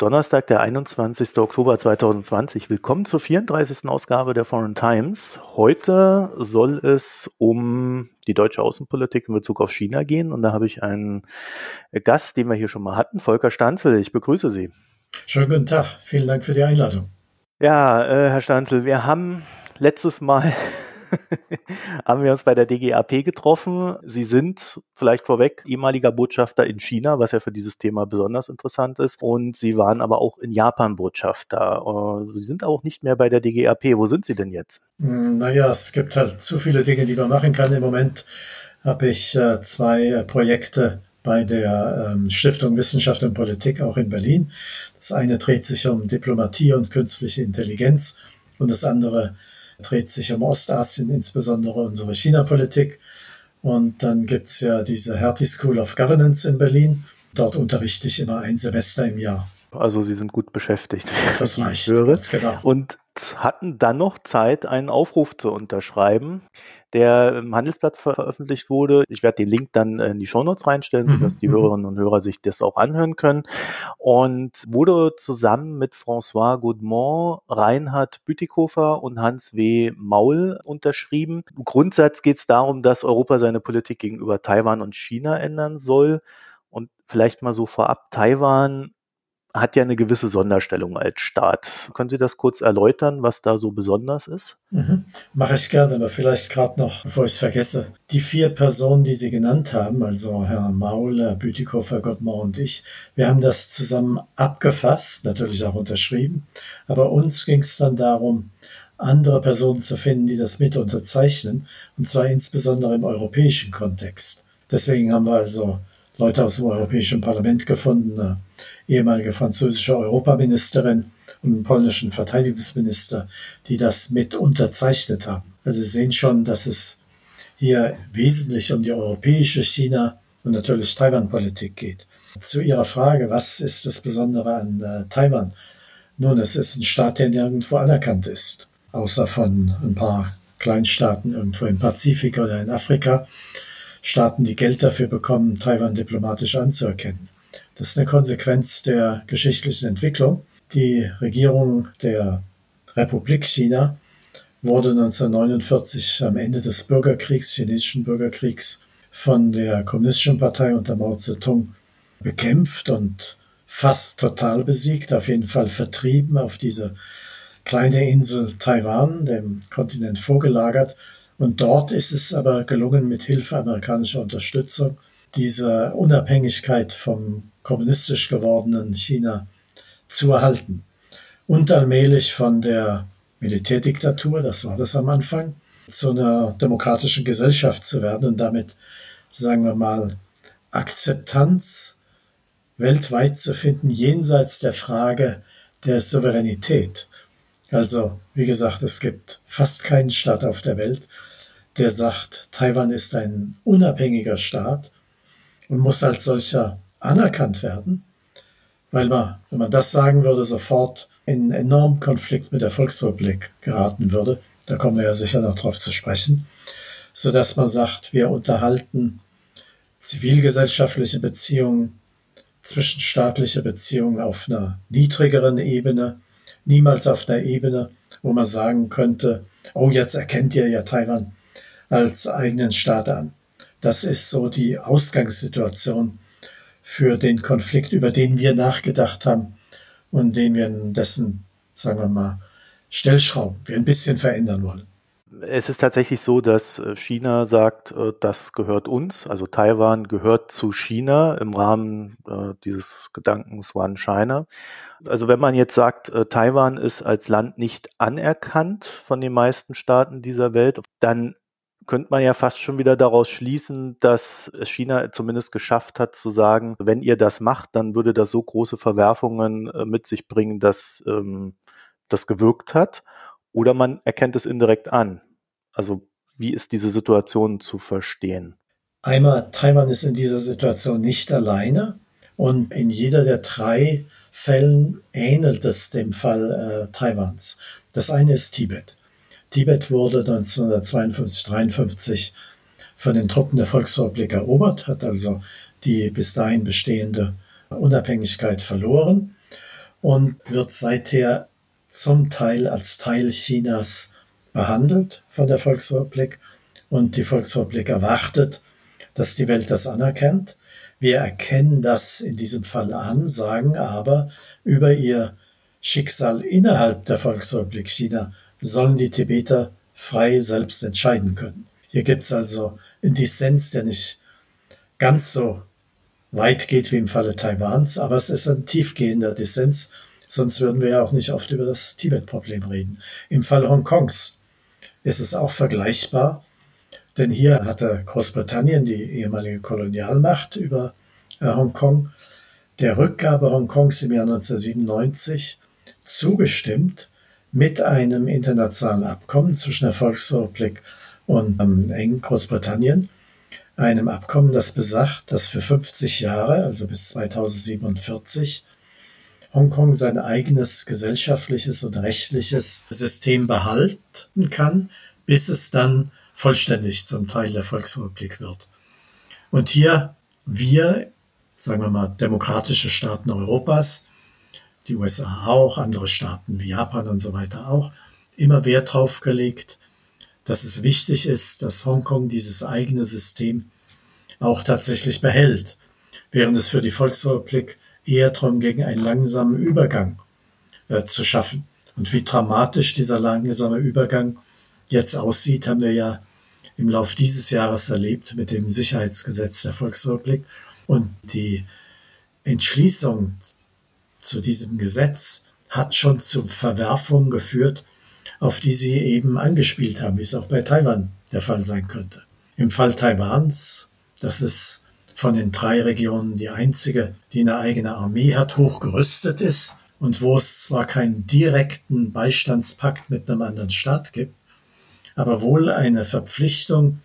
Ist Donnerstag, der 21. Oktober 2020. Willkommen zur 34. Ausgabe der Foreign Times. Heute soll es um die deutsche Außenpolitik in Bezug auf China gehen. Und da habe ich einen Gast, den wir hier schon mal hatten, Volker Stanzel. Ich begrüße Sie. Schönen guten Tag. Vielen Dank für die Einladung. Ja, äh, Herr Stanzel, wir haben letztes Mal haben wir uns bei der DGAP getroffen. Sie sind vielleicht vorweg ehemaliger Botschafter in China, was ja für dieses Thema besonders interessant ist. Und Sie waren aber auch in Japan Botschafter. Äh, Sie sind auch nicht mehr bei der DGAP. Wo sind Sie denn jetzt? Hm, naja, es gibt halt zu viele Dinge, die man machen kann. Im Moment habe ich äh, zwei äh, Projekte bei der ähm, Stiftung Wissenschaft und Politik auch in Berlin. Das eine dreht sich um Diplomatie und künstliche Intelligenz und das andere dreht sich um Ostasien, insbesondere unsere China-Politik. Und dann gibt's ja diese Hertie School of Governance in Berlin. Dort unterrichte ich immer ein Semester im Jahr. Also Sie sind gut beschäftigt. Das reicht, genau. Und hatten dann noch Zeit, einen Aufruf zu unterschreiben, der im Handelsblatt veröffentlicht wurde. Ich werde den Link dann in die Shownotes reinstellen, mhm. sodass die mhm. Hörerinnen und Hörer sich das auch anhören können. Und wurde zusammen mit François Goudemont, Reinhard Bütikofer und Hans W. Maul unterschrieben. Im Grundsatz geht es darum, dass Europa seine Politik gegenüber Taiwan und China ändern soll. Und vielleicht mal so vorab, Taiwan hat ja eine gewisse Sonderstellung als Staat. Können Sie das kurz erläutern, was da so besonders ist? Mhm. Mache ich gerne, aber vielleicht gerade noch, bevor ich es vergesse. Die vier Personen, die Sie genannt haben, also Herr Maul, Herr Bütikofer, Gottmar und ich, wir haben das zusammen abgefasst, natürlich auch unterschrieben. Aber uns ging es dann darum, andere Personen zu finden, die das mit unterzeichnen, und zwar insbesondere im europäischen Kontext. Deswegen haben wir also Leute aus dem Europäischen Parlament gefunden, eine ehemalige französische Europaministerin und einen polnischen Verteidigungsminister, die das mit unterzeichnet haben. Also Sie sehen schon, dass es hier wesentlich um die europäische China und natürlich Taiwan-Politik geht. Zu Ihrer Frage, was ist das Besondere an äh, Taiwan? Nun, es ist ein Staat, der nirgendwo anerkannt ist, außer von ein paar Kleinstaaten irgendwo im Pazifik oder in Afrika. Staaten, die Geld dafür bekommen, Taiwan diplomatisch anzuerkennen. Das ist eine Konsequenz der geschichtlichen Entwicklung. Die Regierung der Republik China wurde 1949 am Ende des Bürgerkriegs, chinesischen Bürgerkriegs, von der Kommunistischen Partei unter Mao Zedong bekämpft und fast total besiegt, auf jeden Fall vertrieben auf diese kleine Insel Taiwan, dem Kontinent vorgelagert und dort ist es aber gelungen, mit Hilfe amerikanischer Unterstützung diese Unabhängigkeit vom kommunistisch gewordenen China zu erhalten. Und allmählich von der Militärdiktatur, das war das am Anfang, zu einer demokratischen Gesellschaft zu werden und damit, sagen wir mal, Akzeptanz weltweit zu finden, jenseits der Frage der Souveränität. Also, wie gesagt, es gibt fast keinen Staat auf der Welt, der sagt, Taiwan ist ein unabhängiger Staat und muss als solcher anerkannt werden, weil man, wenn man das sagen würde, sofort in einen enormen Konflikt mit der Volksrepublik geraten würde. Da kommen wir ja sicher noch drauf zu sprechen, so dass man sagt, wir unterhalten zivilgesellschaftliche Beziehungen, zwischenstaatliche Beziehungen auf einer niedrigeren Ebene, niemals auf einer Ebene, wo man sagen könnte, oh, jetzt erkennt ihr ja Taiwan als eigenen Staat an. Das ist so die Ausgangssituation für den Konflikt, über den wir nachgedacht haben und den wir in dessen, sagen wir mal, Stellschrauben, wir ein bisschen verändern wollen. Es ist tatsächlich so, dass äh, China sagt, äh, das gehört uns, also Taiwan gehört zu China im Rahmen äh, dieses Gedankens One China. Also wenn man jetzt sagt, Taiwan ist als Land nicht anerkannt von den meisten Staaten dieser Welt, dann könnte man ja fast schon wieder daraus schließen, dass China zumindest geschafft hat zu sagen, wenn ihr das macht, dann würde das so große Verwerfungen äh, mit sich bringen, dass ähm, das gewirkt hat. Oder man erkennt es indirekt an. Also wie ist diese Situation zu verstehen? Einmal, Taiwan ist in dieser Situation nicht alleine und in jeder der drei Fällen ähnelt es dem Fall äh, Taiwans. Das eine ist Tibet. Tibet wurde 1952-53 von den Truppen der Volksrepublik erobert, hat also die bis dahin bestehende Unabhängigkeit verloren. und wird seither zum Teil als Teil Chinas behandelt von der Volksrepublik und die Volksrepublik erwartet, dass die Welt das anerkennt. Wir erkennen das in diesem Fall an, sagen aber über ihr Schicksal innerhalb der Volksrepublik China sollen die Tibeter frei selbst entscheiden können. Hier gibt es also einen Dissens, der nicht ganz so weit geht wie im Falle Taiwans, aber es ist ein tiefgehender Dissens, sonst würden wir ja auch nicht oft über das Tibet-Problem reden. Im Fall Hongkongs ist es auch vergleichbar, denn hier hatte Großbritannien, die ehemalige Kolonialmacht über äh, Hongkong, der Rückgabe Hongkongs im Jahr 1997 zugestimmt mit einem internationalen Abkommen zwischen der Volksrepublik und ähm, Großbritannien, einem Abkommen, das besagt, dass für 50 Jahre, also bis 2047, Hongkong sein eigenes gesellschaftliches und rechtliches System behalten kann, bis es dann vollständig zum Teil der Volksrepublik wird. Und hier wir, sagen wir mal, demokratische Staaten Europas, die USA auch, andere Staaten wie Japan und so weiter auch, immer Wert drauf gelegt, dass es wichtig ist, dass Hongkong dieses eigene System auch tatsächlich behält, während es für die Volksrepublik eher darum ging, einen langsamen Übergang äh, zu schaffen. Und wie dramatisch dieser langsame Übergang jetzt aussieht, haben wir ja im Lauf dieses Jahres erlebt mit dem Sicherheitsgesetz der Volksrepublik. Und die Entschließung zu diesem Gesetz hat schon zu Verwerfungen geführt, auf die Sie eben angespielt haben, wie es auch bei Taiwan der Fall sein könnte. Im Fall Taiwans, das ist von den drei Regionen die einzige, die eine eigene Armee hat, hochgerüstet ist und wo es zwar keinen direkten Beistandspakt mit einem anderen Staat gibt, aber wohl eine Verpflichtung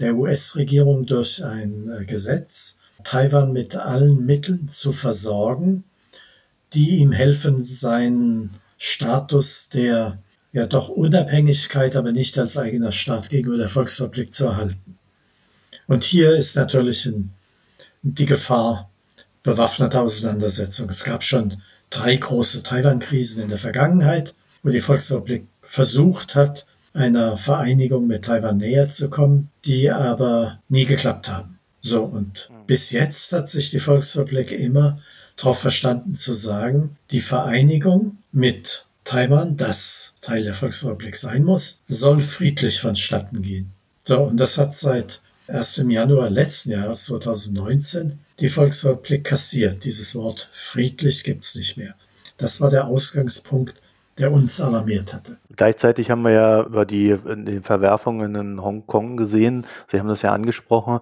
der US-Regierung durch ein äh, Gesetz, Taiwan mit allen Mitteln zu versorgen, die ihm helfen, seinen Status der ja doch Unabhängigkeit, aber nicht als eigener Staat gegenüber der Volksrepublik zu erhalten. Und hier ist natürlich die Gefahr bewaffneter Auseinandersetzung. Es gab schon drei große Taiwan-Krisen in der Vergangenheit, wo die Volksrepublik versucht hat, einer Vereinigung mit Taiwan näher zu kommen, die aber nie geklappt haben. So, und bis jetzt hat sich die Volksrepublik immer darauf verstanden zu sagen, die Vereinigung mit Taiwan, das Teil der Volksrepublik sein muss, soll friedlich vonstatten gehen. So, und das hat seit 1. Januar letzten Jahres 2019 die Volksrepublik kassiert. Dieses Wort friedlich gibt's nicht mehr. Das war der Ausgangspunkt, der uns alarmiert hatte. Gleichzeitig haben wir ja über die Verwerfungen in Hongkong gesehen, Sie haben das ja angesprochen,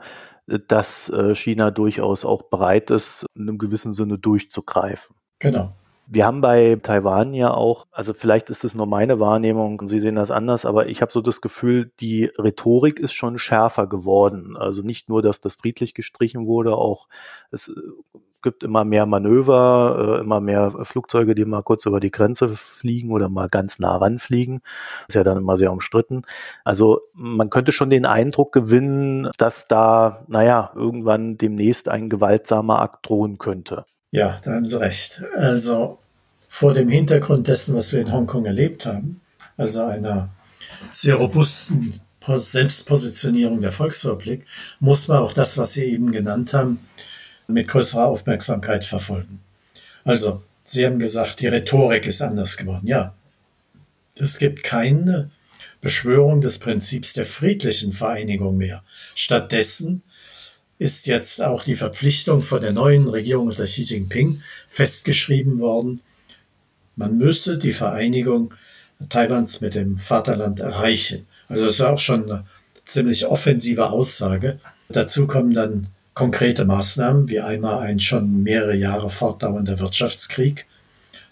dass äh, China durchaus auch bereit ist, in einem gewissen Sinne durchzugreifen. Genau. Wir haben bei Taiwan ja auch, also vielleicht ist es nur meine Wahrnehmung und Sie sehen das anders, aber ich habe so das Gefühl, die Rhetorik ist schon schärfer geworden. Also nicht nur, dass das friedlich gestrichen wurde, auch es äh, gibt immer mehr Manöver, äh, immer mehr Flugzeuge, die mal kurz über die Grenze fliegen oder mal ganz nah ranfliegen. Ist ja dann immer sehr umstritten. Also man könnte schon den Eindruck gewinnen, dass da, naja, irgendwann demnächst ein gewaltsamer Akt drohen könnte. Ja, da haben Sie recht. Also vor dem Hintergrund dessen, was wir in Hongkong erlebt haben, also einer sehr robusten Selbstpositionierung der Volksrepublik, muss man auch das, was Sie eben genannt haben, mit größerer Aufmerksamkeit verfolgen. Also, Sie haben gesagt, die Rhetorik ist anders geworden. Ja, es gibt keine Beschwörung des Prinzips der friedlichen Vereinigung mehr. Stattdessen ist jetzt auch die Verpflichtung von der neuen Regierung unter Xi Jinping festgeschrieben worden, man müsse die Vereinigung Taiwans mit dem Vaterland erreichen. Also das ist auch schon eine ziemlich offensive Aussage. Dazu kommen dann konkrete Maßnahmen, wie einmal ein schon mehrere Jahre fortdauernder Wirtschaftskrieg,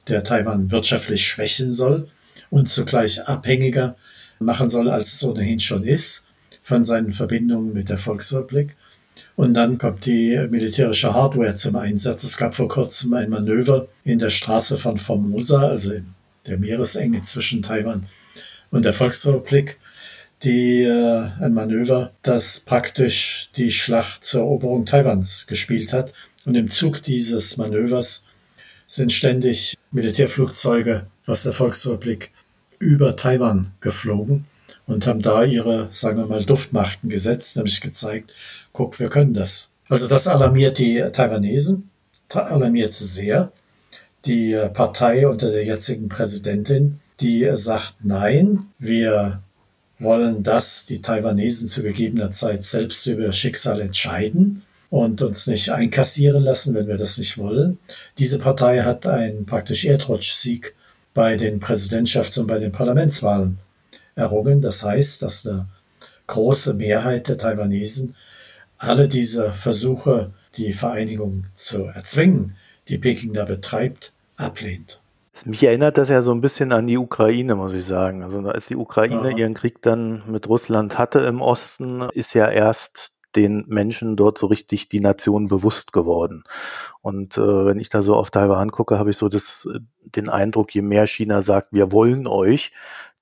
der Taiwan wirtschaftlich schwächen soll und zugleich abhängiger machen soll, als es ohnehin schon ist, von seinen Verbindungen mit der Volksrepublik. Und dann kommt die militärische Hardware zum Einsatz. Es gab vor kurzem ein Manöver in der Straße von Formosa, also in der Meeresenge zwischen Taiwan und der Volksrepublik, die äh, ein Manöver, das praktisch die Schlacht zur Eroberung Taiwans gespielt hat. Und im Zug dieses Manövers sind ständig Militärflugzeuge aus der Volksrepublik über Taiwan geflogen und haben da ihre, sagen wir mal, Duftmachten gesetzt, nämlich gezeigt, guck, wir können das. Also das alarmiert die Taiwanesen, alarmiert sie sehr. Die Partei unter der jetzigen Präsidentin, die sagt, nein, wir wollen, dass die Taiwanesen zu gegebener Zeit selbst über ihr Schicksal entscheiden und uns nicht einkassieren lassen, wenn wir das nicht wollen. Diese Partei hat einen praktisch Erdrutschsieg bei den Präsidentschafts- und bei den Parlamentswahlen errungen. Das heißt, dass eine große Mehrheit der Taiwanesen alle diese Versuche, die Vereinigung zu erzwingen, die Peking da betreibt, ablehnt. Mich erinnert das ja so ein bisschen an die Ukraine, muss ich sagen. Also als die Ukraine Aha. ihren Krieg dann mit Russland hatte im Osten, ist ja erst den Menschen dort so richtig die Nation bewusst geworden. Und äh, wenn ich da so auf Taiwan gucke, habe ich so das, äh, den Eindruck, je mehr China sagt, wir wollen euch,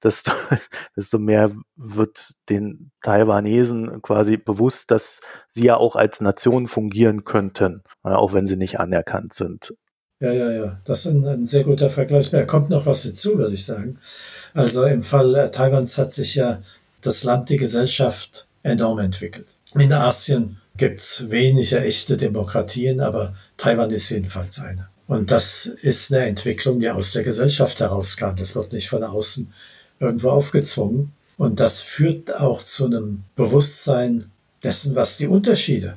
desto, desto mehr wird den Taiwanesen quasi bewusst, dass sie ja auch als Nation fungieren könnten, auch wenn sie nicht anerkannt sind. Ja, ja, ja. Das ist ein, ein sehr guter Vergleich. Da kommt noch was dazu, würde ich sagen. Also im Fall äh, Taiwans hat sich ja das Land, die Gesellschaft enorm entwickelt. In Asien gibt es wenige echte Demokratien, aber Taiwan ist jedenfalls eine. Und das ist eine Entwicklung, die aus der Gesellschaft herauskam. Das wird nicht von außen irgendwo aufgezwungen. Und das führt auch zu einem Bewusstsein dessen, was die Unterschiede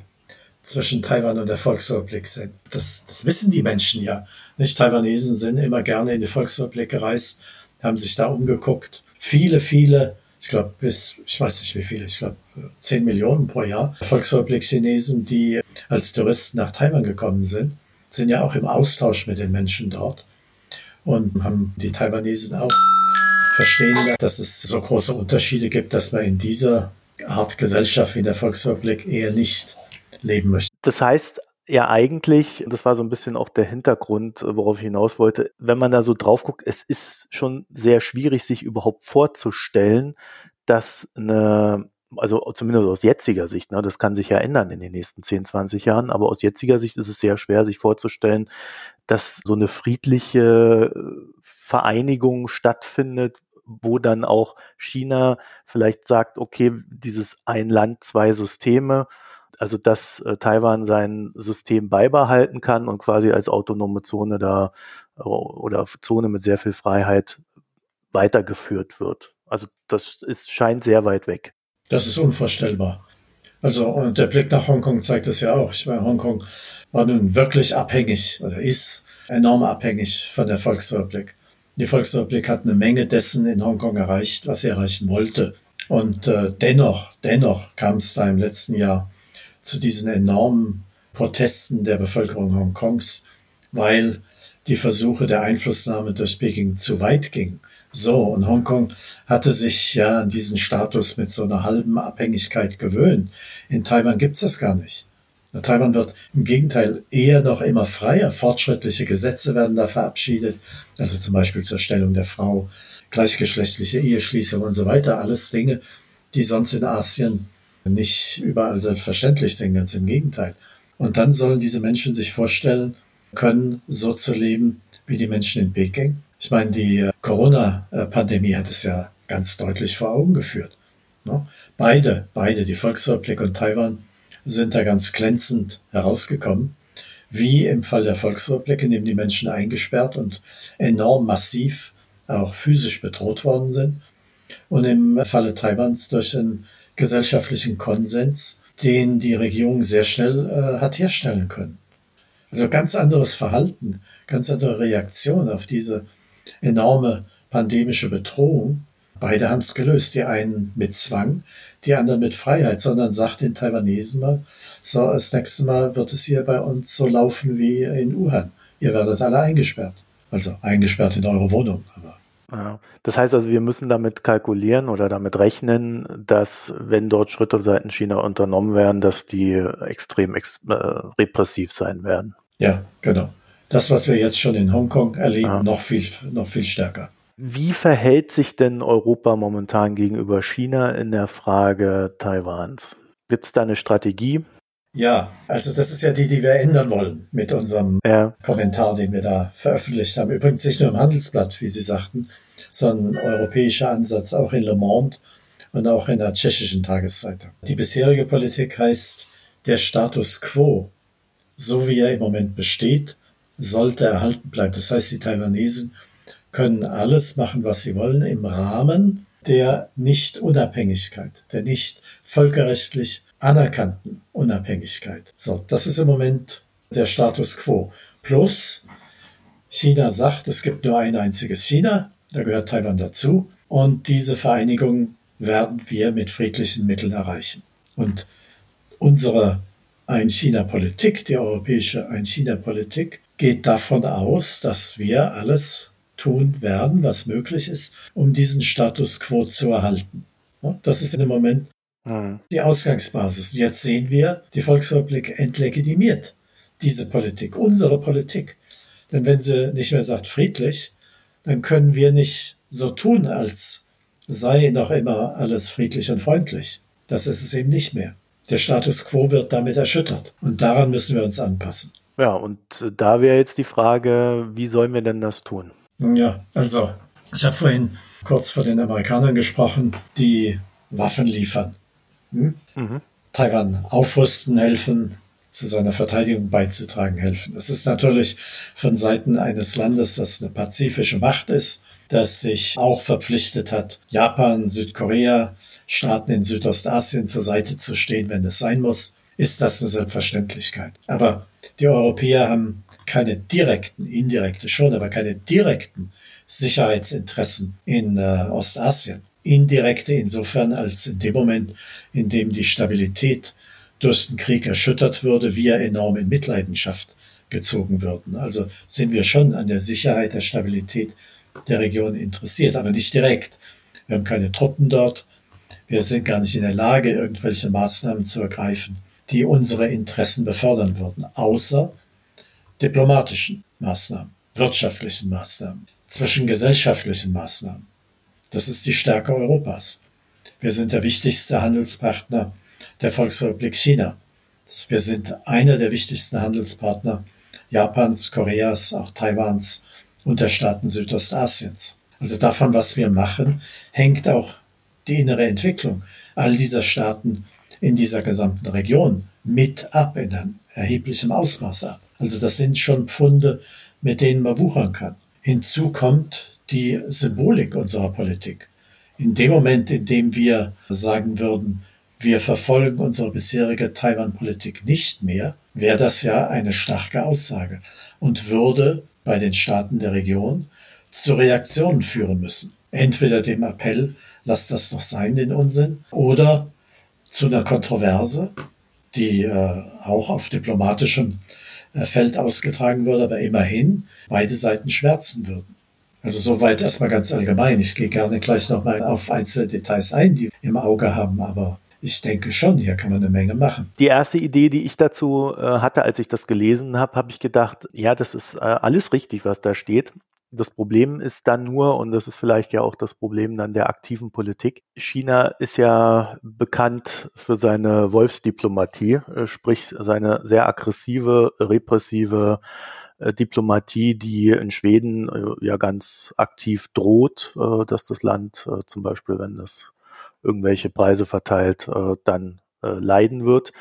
zwischen Taiwan und der Volksrepublik sind. Das, das wissen die Menschen ja. Nicht Taiwanesen sind immer gerne in die Volksrepublik gereist, haben sich da umgeguckt. Viele, viele, ich glaube bis, ich weiß nicht wie viele, ich glaube 10 Millionen pro Jahr Volksrepublik-Chinesen, die als Touristen nach Taiwan gekommen sind, sind ja auch im Austausch mit den Menschen dort und haben die Taiwanesen auch verstehen, dass es so große Unterschiede gibt, dass man in dieser Art Gesellschaft wie der Volksrepublik eher nicht leben möchte. Das heißt, ja eigentlich, das war so ein bisschen auch der Hintergrund, worauf ich hinaus wollte, wenn man da so drauf guckt, es ist schon sehr schwierig, sich überhaupt vorzustellen, dass eine, also zumindest aus jetziger Sicht, ne, das kann sich ja ändern in den nächsten 10, 20 Jahren, aber aus jetziger Sicht ist es sehr schwer, sich vorzustellen, dass so eine friedliche Vereinigung stattfindet, wo dann auch China vielleicht sagt, okay, dieses ein Land, zwei Systeme, also dass äh, Taiwan sein System beibehalten kann und quasi als autonome Zone da äh, oder Zone mit sehr viel Freiheit weitergeführt wird. Also das ist, scheint sehr weit weg. Das ist unvorstellbar. Also und der Blick nach Hongkong zeigt das ja auch. Ich meine, Hongkong war nun wirklich abhängig oder ist enorm abhängig von der Volksrepublik. Die Volksrepublik hat eine Menge dessen in Hongkong erreicht, was sie erreichen wollte. Und äh, dennoch, dennoch kam es da im letzten Jahr zu diesen enormen Protesten der Bevölkerung Hongkongs, weil die Versuche der Einflussnahme durch Peking zu weit gingen. So, und Hongkong hatte sich ja an diesen Status mit so einer halben Abhängigkeit gewöhnt. In Taiwan gibt's das gar nicht. Taiwan wird im Gegenteil eher noch immer freier. Fortschrittliche Gesetze werden da verabschiedet, also zum Beispiel zur Stellung der Frau, gleichgeschlechtliche Eheschließung und so weiter. Alles Dinge, die sonst in Asien nicht überall selbstverständlich sind, ganz im Gegenteil. Und dann sollen diese Menschen sich vorstellen können, so zu leben wie die Menschen in Peking. Ich meine, die Corona-Pandemie hat es ja ganz deutlich vor Augen geführt. Ne? Beide, beide, die Volksrepublik und Taiwan, sind da ganz glänzend herausgekommen. Wie im Fall der Volksrepublik, in dem die Menschen eingesperrt und enorm massiv auch physisch bedroht worden sind. Und im Falle Taiwans durch einen gesellschaftlichen Konsens, den die Regierung sehr schnell äh, hat herstellen können. Also ganz anderes Verhalten, ganz andere Reaktion auf diese enorme pandemische Bedrohung. Beide haben es gelöst. Die einen mit Zwang, die anderen mit Freiheit, sondern sagt den Taiwanesen mal, so, das nächste Mal wird es hier bei uns so laufen wie in Wuhan. Ihr werdet alle eingesperrt. Also eingesperrt in eure Wohnung, aber ja. Das heißt also, wir müssen damit kalkulieren oder damit rechnen, dass wenn dort Schritte seitens China unternommen werden, dass die extrem ex äh, repressiv sein werden. Ja, genau. Das, was wir jetzt schon in Hongkong erleben, ja. noch, viel, noch viel stärker. Wie verhält sich denn Europa momentan gegenüber China in der Frage Taiwans? Gibt es da eine Strategie? Ja, also das ist ja die, die wir ändern wollen mit unserem Ja. Kommentar, den wir da veröffentlicht haben. Übrigens nicht nur im Handelsblatt, wie Sie sagten, sondern europäischer Ansatz auch in Le Monde und auch in der tschechischen Tageszeitung. Die bisherige Politik heißt, der Status quo, so wie er im Moment besteht, sollte erhalten bleiben. Das heißt, die Taiwanesen können alles machen, was sie wollen, im Rahmen der Nicht-Unabhängigkeit, der nicht völkerrechtlich anerkannten Unabhängigkeit. So, das ist im Moment der Status quo. Plus, China sagt, es gibt nur ein einziges China, da gehört Taiwan dazu, und diese Vereinigung werden wir mit friedlichen Mitteln erreichen. Und unsere Ein-China-Politik, die europäische Ein-China-Politik, geht davon aus, dass wir alles tun werden, was möglich ist, um diesen Status quo zu erhalten. Das ist im Moment Hm. die Ausgangsbasis. Jetzt sehen wir, die Volksrepublik entlegitimiert diese Politik, unsere Politik. Denn wenn sie nicht mehr sagt friedlich, dann können wir nicht so tun, als sei noch immer alles friedlich und freundlich. Das ist es eben nicht mehr. Der Status quo wird damit erschüttert. Und daran müssen wir uns anpassen. Ja, und da wäre jetzt die Frage, wie sollen wir denn das tun? Ja, also, ich habe vorhin kurz vor den Amerikanern gesprochen, die Waffen liefern. Hm? Mhm. Taiwan aufrüsten helfen, zu seiner Verteidigung beizutragen helfen. Es ist natürlich von Seiten eines Landes, das eine pazifische Macht ist, das sich auch verpflichtet hat, Japan, Südkorea, Staaten in Südostasien zur Seite zu stehen, wenn es sein muss, ist das eine Selbstverständlichkeit. Aber die Europäer haben keine direkten, indirekte schon, aber keine direkten Sicherheitsinteressen in äh, Ostasien. Indirekte insofern, als in dem Moment, in dem die Stabilität durch den Krieg erschüttert würde, wir enorm in Mitleidenschaft gezogen würden. Also sind wir schon an der Sicherheit, der Stabilität der Region interessiert, aber nicht direkt. Wir haben keine Truppen dort. Wir sind gar nicht in der Lage, irgendwelche Maßnahmen zu ergreifen, die unsere Interessen befördern würden, außer diplomatischen Maßnahmen, wirtschaftlichen Maßnahmen, zwischengesellschaftlichen Maßnahmen. Das ist die Stärke Europas. Wir sind der wichtigste Handelspartner der Volksrepublik China. Wir sind einer der wichtigsten Handelspartner Japans, Koreas, auch Taiwans und der Staaten Südostasiens. Also davon, was wir machen, hängt auch die innere Entwicklung all dieser Staaten in dieser gesamten Region mit ab, in einem erheblichem Ausmaß ab. Also das sind schon Pfunde, mit denen man wuchern kann. Hinzu kommt die Symbolik unserer Politik. In dem Moment, in dem wir sagen würden, wir verfolgen unsere bisherige Taiwan-Politik nicht mehr, wäre das ja eine starke Aussage und würde bei den Staaten der Region zu Reaktionen führen müssen. Entweder dem Appell, lasst das doch sein, den Unsinn, oder zu einer Kontroverse, die äh, auch auf diplomatischem Feld ausgetragen würde, aber immerhin beide Seiten schwärzen würden. Also soweit erstmal ganz allgemein. Ich gehe gerne gleich nochmal auf einzelne Details ein, die wir im Auge haben, aber ich denke schon, hier kann man eine Menge machen. Die erste Idee, die ich dazu äh, hatte, als ich das gelesen habe, habe ich gedacht, ja, das ist äh, alles richtig, was da steht. Das Problem ist dann nur, und das ist vielleicht ja auch das Problem dann der aktiven Politik, China ist ja bekannt für seine Wolfsdiplomatie, äh, sprich seine sehr aggressive, repressive äh, Diplomatie, die in Schweden äh, ja ganz aktiv droht, dass das Land zum Beispiel, wenn das irgendwelche Preise verteilt, dann äh, leiden wird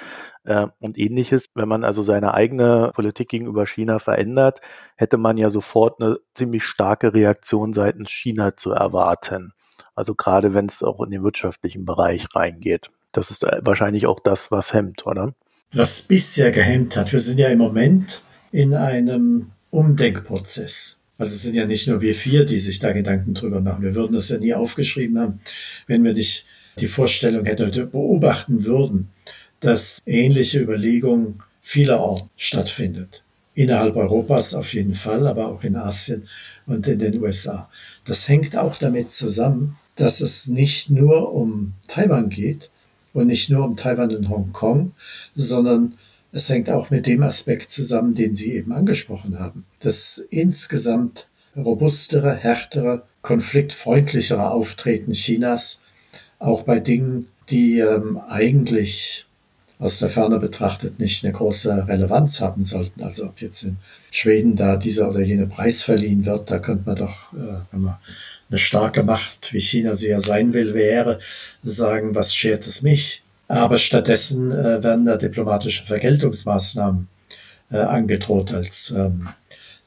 äh, und ähnliches. Wenn man also seine eigene Politik gegenüber China verändert, hätte man ja sofort eine ziemlich starke Reaktion seitens China zu erwarten. Also gerade wenn es auch in den wirtschaftlichen Bereich reingeht. Das ist äh, wahrscheinlich auch das, was hemmt, oder? Was bisher gehemmt hat, wir sind ja im Moment in einem Umdenkprozess. Also es sind ja nicht nur wir vier, die sich da Gedanken drüber machen. Wir würden das ja nie aufgeschrieben haben, wenn wir nicht die Vorstellung hätten oder beobachten würden, dass ähnliche Überlegungen vielerorts stattfindet. Innerhalb Europas auf jeden Fall, aber auch in Asien und in den USA. Das hängt auch damit zusammen, dass es nicht nur um Taiwan geht und nicht nur um Taiwan und Hongkong, sondern es hängt auch mit dem Aspekt zusammen, den Sie eben angesprochen haben. Das insgesamt robustere, härtere, konfliktfreundlichere Auftreten Chinas, auch bei Dingen, die ähm, eigentlich aus der Ferne betrachtet nicht eine große Relevanz haben sollten. Also ob jetzt in Schweden da dieser oder jene Preis verliehen wird, da könnte man doch, äh, wenn man eine starke Macht, wie China sie ja sein will, wäre, sagen, was schert es mich? Aber stattdessen äh, werden da diplomatische Vergeltungsmaßnahmen äh, angedroht, als ähm,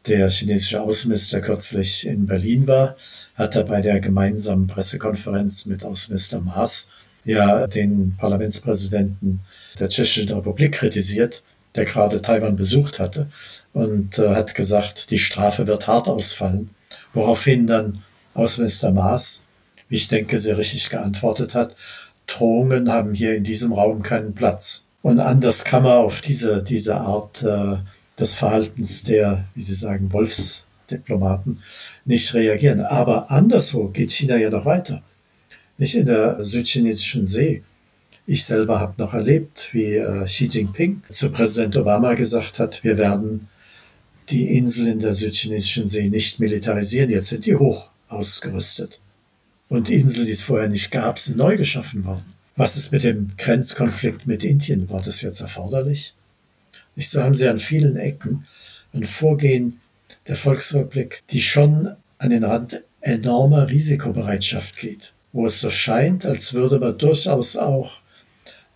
der chinesische Außenminister kürzlich in Berlin war, hat er bei der gemeinsamen Pressekonferenz mit Außenminister Maas ja den Parlamentspräsidenten der Tschechischen Republik kritisiert, der gerade Taiwan besucht hatte und äh, hat gesagt, die Strafe wird hart ausfallen, woraufhin dann Außenminister Maas, wie ich denke, sehr richtig geantwortet hat, Drohungen haben hier in diesem Raum keinen Platz. Und anders kann man auf diese, diese Art äh, des Verhaltens der, wie Sie sagen, Wolfsdiplomaten nicht reagieren. Aber anderswo geht China ja noch weiter. Nicht in der südchinesischen See. Ich selber habe noch erlebt, wie äh, Xi Jinping zu Präsident Obama gesagt hat, wir werden die Insel in der südchinesischen See nicht militarisieren. Jetzt sind die hoch ausgerüstet. Und Inseln, die es vorher nicht gab, sind neu geschaffen worden. Was ist mit dem Grenzkonflikt mit Indien? War das jetzt erforderlich? Nicht so haben sie an vielen Ecken ein Vorgehen der Volksrepublik, die schon an den Rand enormer Risikobereitschaft geht, wo es so scheint, als würde man durchaus auch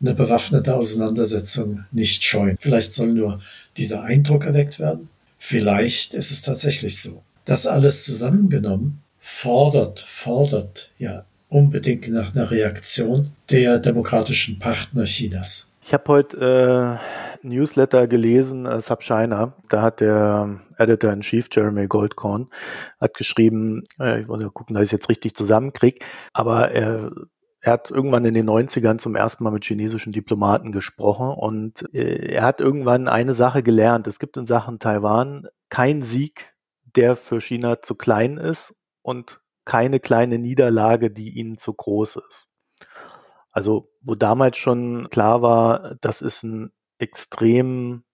eine bewaffnete Auseinandersetzung nicht scheuen. Vielleicht soll nur dieser Eindruck erweckt werden. Vielleicht ist es tatsächlich so. Das alles zusammengenommen fordert, fordert ja unbedingt nach einer Reaktion der demokratischen Partner Chinas. Ich habe heute äh, Newsletter gelesen, äh, Subchina. Da hat der Editor in Chief Jeremy Goldkorn hat geschrieben, äh, ich muss mal gucken, dass ich es jetzt richtig zusammenkriege, aber er, er hat irgendwann in den 90ern zum ersten Mal mit chinesischen Diplomaten gesprochen und äh, er hat irgendwann eine Sache gelernt. Es gibt in Sachen Taiwan keinen Sieg, der für China zu klein ist und keine kleine Niederlage, die ihnen zu groß ist. Also, wo damals schon klar war, das ist ein extrem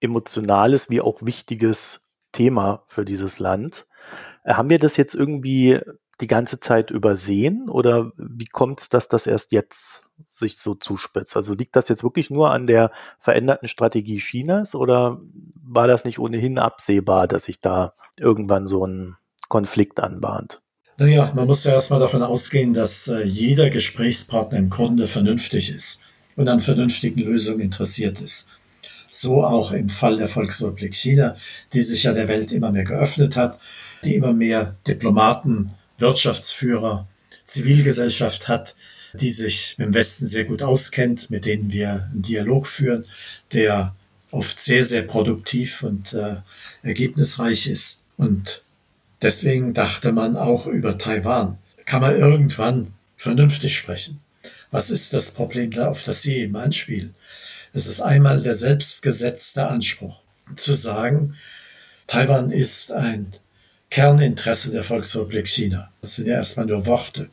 emotionales wie auch wichtiges Thema für dieses Land. Äh, haben wir das jetzt irgendwie die ganze Zeit übersehen oder wie kommt es, dass das erst jetzt sich so zuspitzt? Also liegt das jetzt wirklich nur an der veränderten Strategie Chinas oder war das nicht ohnehin absehbar, dass sich da irgendwann so ein Konflikt anbahnt? Naja, man muss ja erstmal davon ausgehen, dass äh, jeder Gesprächspartner im Grunde vernünftig ist und an vernünftigen Lösungen interessiert ist. So auch im Fall der Volksrepublik China, die sich ja der Welt immer mehr geöffnet hat, die immer mehr Diplomaten, Wirtschaftsführer, Zivilgesellschaft hat, die sich dem Westen sehr gut auskennt, mit denen wir einen Dialog führen, der oft sehr, sehr produktiv und äh, ergebnisreich ist. Und Deswegen dachte man auch über Taiwan. Kann man irgendwann vernünftig sprechen? Was ist das Problem da, auf das Sie eben anspielen? Es ist einmal der selbstgesetzte Anspruch, zu sagen, Taiwan ist ein Kerninteresse der Volksrepublik China. Das sind ja erstmal nur Worte.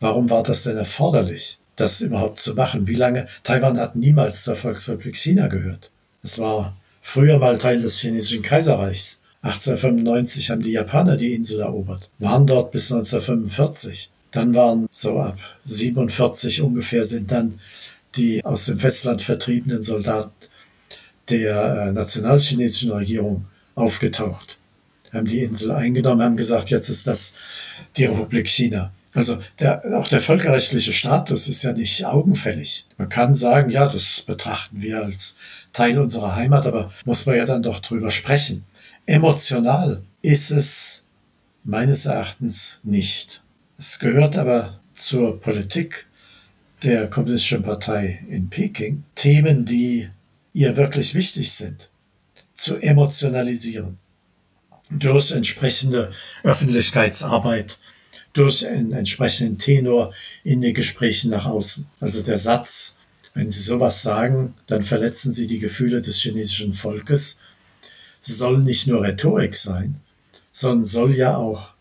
Warum war das denn erforderlich, das überhaupt zu machen? Wie lange? Taiwan hat niemals zur Volksrepublik China gehört. Es war früher mal Teil des chinesischen Kaiserreichs. 1895 haben die Japaner die Insel erobert, waren dort bis 1945. Dann waren so ab 47 ungefähr sind dann die aus dem Festland vertriebenen Soldaten der äh, nationalchinesischen Regierung aufgetaucht, haben die Insel eingenommen, haben gesagt, jetzt ist das die Republik China. Also der, auch der völkerrechtliche Status ist ja nicht augenfällig. Man kann sagen, ja, das betrachten wir als Teil unserer Heimat, aber muss man ja dann doch drüber sprechen. Emotional ist es meines Erachtens nicht. Es gehört aber zur Politik der Kommunistischen Partei in Peking, Themen, die ihr wirklich wichtig sind, zu emotionalisieren. Durch entsprechende Öffentlichkeitsarbeit, durch einen entsprechenden Tenor in den Gesprächen nach außen. Also der Satz, wenn Sie sowas sagen, dann verletzen Sie die Gefühle des chinesischen Volkes soll nicht nur Rhetorik sein, sondern soll ja auch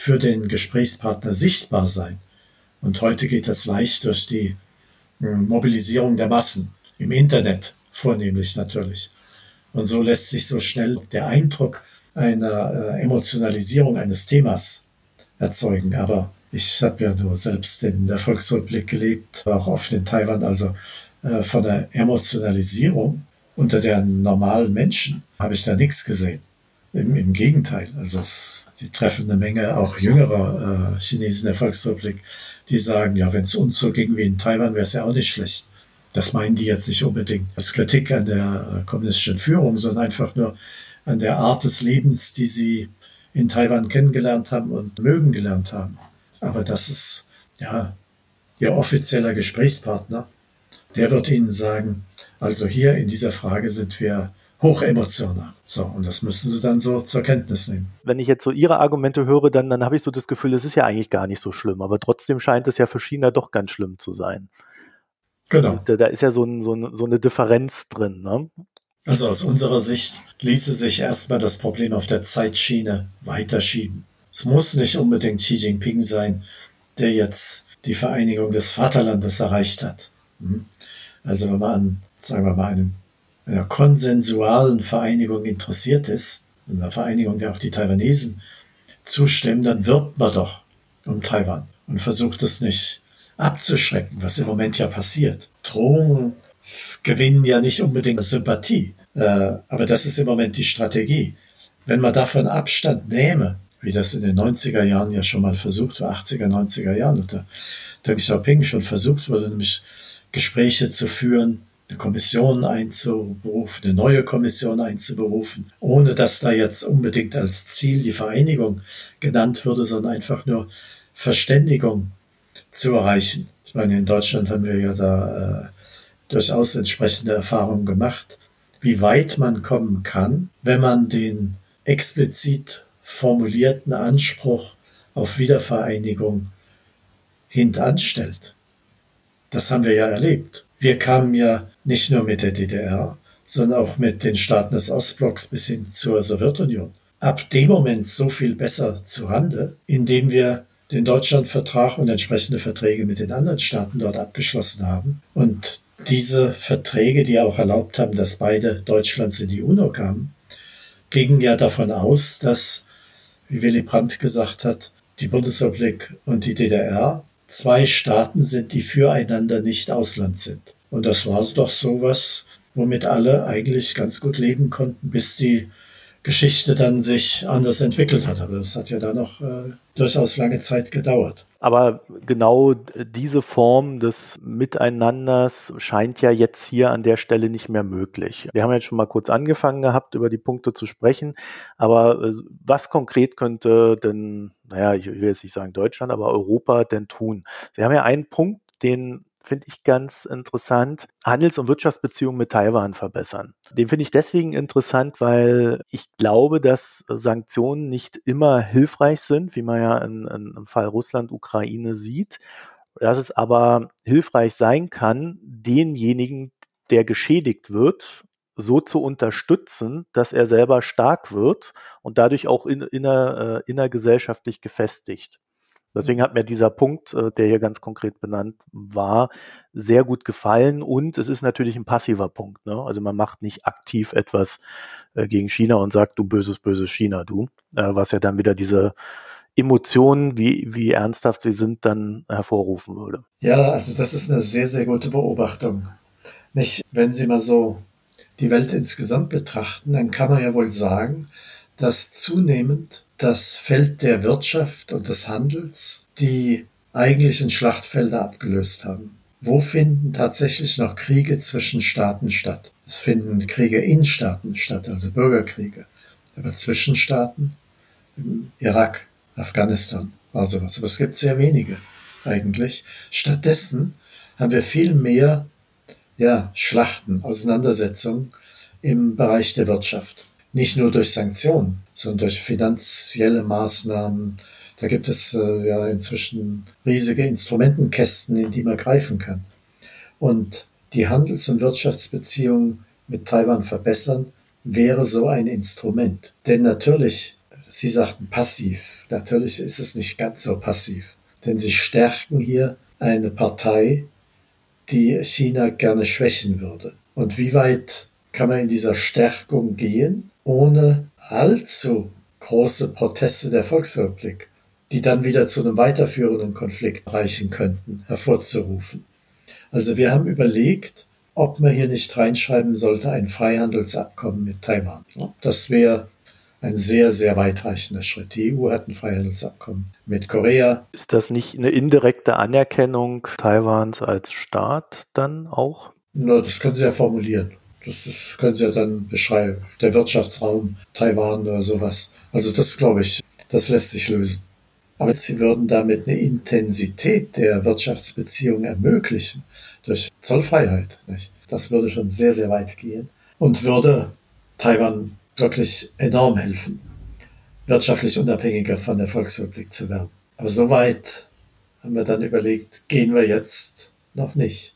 für den Gesprächspartner sichtbar sein. Und heute geht das leicht durch die hm, Mobilisierung der Massen, im Internet vornehmlich natürlich. Und so lässt sich so schnell der Eindruck einer äh, Emotionalisierung eines Themas erzeugen. Aber ich habe ja nur selbst in der Volksrepublik gelebt, auch oft in Taiwan. Also äh, von der Emotionalisierung unter den normalen Menschen habe ich da nichts gesehen. Im, im Gegenteil, also es, sie treffen eine Menge auch jüngerer äh, Chinesen der Volksrepublik, die sagen, ja, wenn es uns so ging wie in Taiwan, wäre es ja auch nicht schlecht. Das meinen die jetzt nicht unbedingt als Kritik an der äh, kommunistischen Führung, sondern einfach nur an der Art des Lebens, die sie in Taiwan kennengelernt haben und mögen gelernt haben. Aber das ist, ja, ihr offizieller Gesprächspartner, der wird ihnen sagen, also hier in dieser Frage sind wir hochemotional. So, und das müssen sie dann so zur Kenntnis nehmen. Wenn ich jetzt so Ihre Argumente höre, dann, dann habe ich so das Gefühl, es ist ja eigentlich gar nicht so schlimm, aber trotzdem scheint es ja für China doch ganz schlimm zu sein. Genau. Da, da ist ja so, ein, so, ein, so eine Differenz drin. Ne? Also aus unserer Sicht ließe sich erstmal das Problem auf der Zeitschiene weiterschieben. Es muss nicht unbedingt Xi Jinping sein, der jetzt die Vereinigung des Vaterlandes erreicht hat. Hm? Also wenn man an, sagen wir mal, einem, konsensualen Vereinigung interessiert ist, einer Vereinigung, der auch die Taiwanesen zustimmen, dann wirbt man doch um Taiwan und versucht es nicht abzuschrecken, was im Moment ja passiert. Drohungen gewinnen ja nicht unbedingt Sympathie, äh, aber das ist im Moment die Strategie. Wenn man davon Abstand nehme, wie das in den 90er Jahren ja schon mal versucht war, 80er, 90er Jahren unter Deng Xiaoping schon versucht wurde, nämlich Gespräche zu führen, eine Kommission einzuberufen, eine neue Kommission einzuberufen, ohne dass da jetzt unbedingt als Ziel die Vereinigung genannt würde, sondern einfach nur Verständigung zu erreichen. Ich meine, in Deutschland haben wir ja da äh, durchaus entsprechende Erfahrungen gemacht, wie weit man kommen kann, wenn man den explizit formulierten Anspruch auf Wiedervereinigung hintanstellt. Das haben wir ja erlebt. Wir kamen ja nicht nur mit der DDR, sondern auch mit den Staaten des Ostblocks bis hin zur Sowjetunion. Ab dem Moment so viel besser zu Rande, indem wir den Deutschlandvertrag und entsprechende Verträge mit den anderen Staaten dort abgeschlossen haben. Und diese Verträge, die auch erlaubt haben, dass beide Deutschlands in die UNO kamen, gingen ja davon aus, dass, wie Willy Brandt gesagt hat, die Bundesrepublik und die DDR zwei Staaten sind, die füreinander nicht Ausland sind. Und das war doch sowas, womit alle eigentlich ganz gut leben konnten, bis die Geschichte dann sich anders entwickelt hat. Aber das hat ja da noch äh, durchaus lange Zeit gedauert. Aber genau diese Form des Miteinanders scheint ja jetzt hier an der Stelle nicht mehr möglich. Wir haben jetzt schon mal kurz angefangen gehabt, über die Punkte zu sprechen. Aber äh, was konkret könnte denn, naja, ich will jetzt nicht sagen Deutschland, aber Europa denn tun? Sie haben ja einen Punkt, den finde ich ganz interessant, Handels- und Wirtschaftsbeziehungen mit Taiwan verbessern. Den finde ich deswegen interessant, weil ich glaube, dass Sanktionen nicht immer hilfreich sind, wie man ja in, in, im Fall Russland, Ukraine sieht. Dass es aber hilfreich sein kann, denjenigen, der geschädigt wird, so zu unterstützen, dass er selber stark wird und dadurch auch in, inner, äh, innergesellschaftlich gefestigt. Deswegen hat mir dieser Punkt, äh, der hier ganz konkret benannt war, sehr gut gefallen. Und es ist natürlich ein passiver Punkt. Ne? Also man macht nicht aktiv etwas äh, gegen China und sagt, du böses, böses China, du. Äh, was ja dann wieder diese Emotionen, wie, wie ernsthaft sie sind, dann hervorrufen würde. Ja, also das ist eine sehr, sehr gute Beobachtung. Nicht, wenn Sie mal so die Welt insgesamt betrachten, dann kann man ja wohl sagen, dass zunehmend das Feld der Wirtschaft und des Handels die eigentlichen Schlachtfelder abgelöst haben. Wo finden tatsächlich noch Kriege zwischen Staaten statt? Es finden Kriege in Staaten statt, also Bürgerkriege. Aber zwischen Staaten, Irak, Afghanistan war sowas. Aber es gibt sehr wenige eigentlich. Stattdessen haben wir viel mehr ja, Schlachten, Auseinandersetzungen im Bereich der Wirtschaft. Nicht nur durch Sanktionen, sondern durch finanzielle Maßnahmen. Da gibt es äh, ja inzwischen riesige Instrumentenkästen, in die man greifen kann. Und die Handels- und Wirtschaftsbeziehungen mit Taiwan verbessern, wäre so ein Instrument. Denn natürlich, Sie sagten passiv, natürlich ist es nicht ganz so passiv. Denn Sie stärken hier eine Partei, die China gerne schwächen würde. Und wie weit kann man in dieser Stärkung gehen, ohne allzu große Proteste der Volksrepublik, die dann wieder zu einem weiterführenden Konflikt reichen könnten, hervorzurufen. Also wir haben überlegt, ob man hier nicht reinschreiben sollte, ein Freihandelsabkommen mit Taiwan. Das wäre ein sehr, sehr weitreichender Schritt. Die EU hat ein Freihandelsabkommen mit Korea. Ist das nicht eine indirekte Anerkennung Taiwans als Staat dann auch? Na, das können Sie ja formulieren. Das, das können Sie ja dann beschreiben. Der Wirtschaftsraum Taiwan oder sowas. Also das glaube ich, das lässt sich lösen. Aber Sie würden damit eine Intensität der Wirtschaftsbeziehungen ermöglichen durch Zollfreiheit. Nicht? Das würde schon sehr, sehr weit gehen und würde Taiwan wirklich enorm helfen, wirtschaftlich unabhängiger von der Volksrepublik zu werden. Aber so weit haben wir dann überlegt, gehen wir jetzt noch nicht.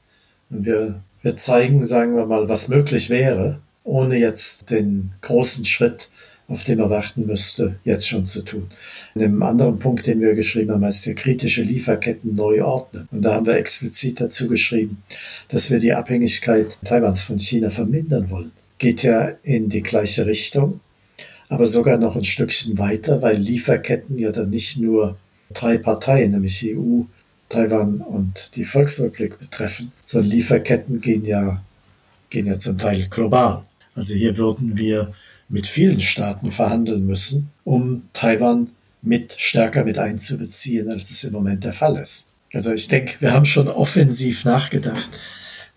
Und wir, wir zeigen, sagen wir mal, was möglich wäre, ohne jetzt den großen Schritt, auf den man warten müsste, jetzt schon zu tun. In einem anderen Punkt, den wir geschrieben haben, heißt der kritische Lieferketten neu ordnen. Und da haben wir explizit dazu geschrieben, dass wir die Abhängigkeit Taiwans von China vermindern wollen geht ja in die gleiche Richtung, aber sogar noch ein Stückchen weiter, weil Lieferketten ja dann nicht nur drei Parteien, nämlich EU, Taiwan und die Volksrepublik betreffen, sondern Lieferketten gehen ja, gehen ja zum Teil global. Also hier würden wir mit vielen Staaten verhandeln müssen, um Taiwan mit stärker mit einzubeziehen, als es im Moment der Fall ist. Also ich denke, wir haben schon offensiv nachgedacht,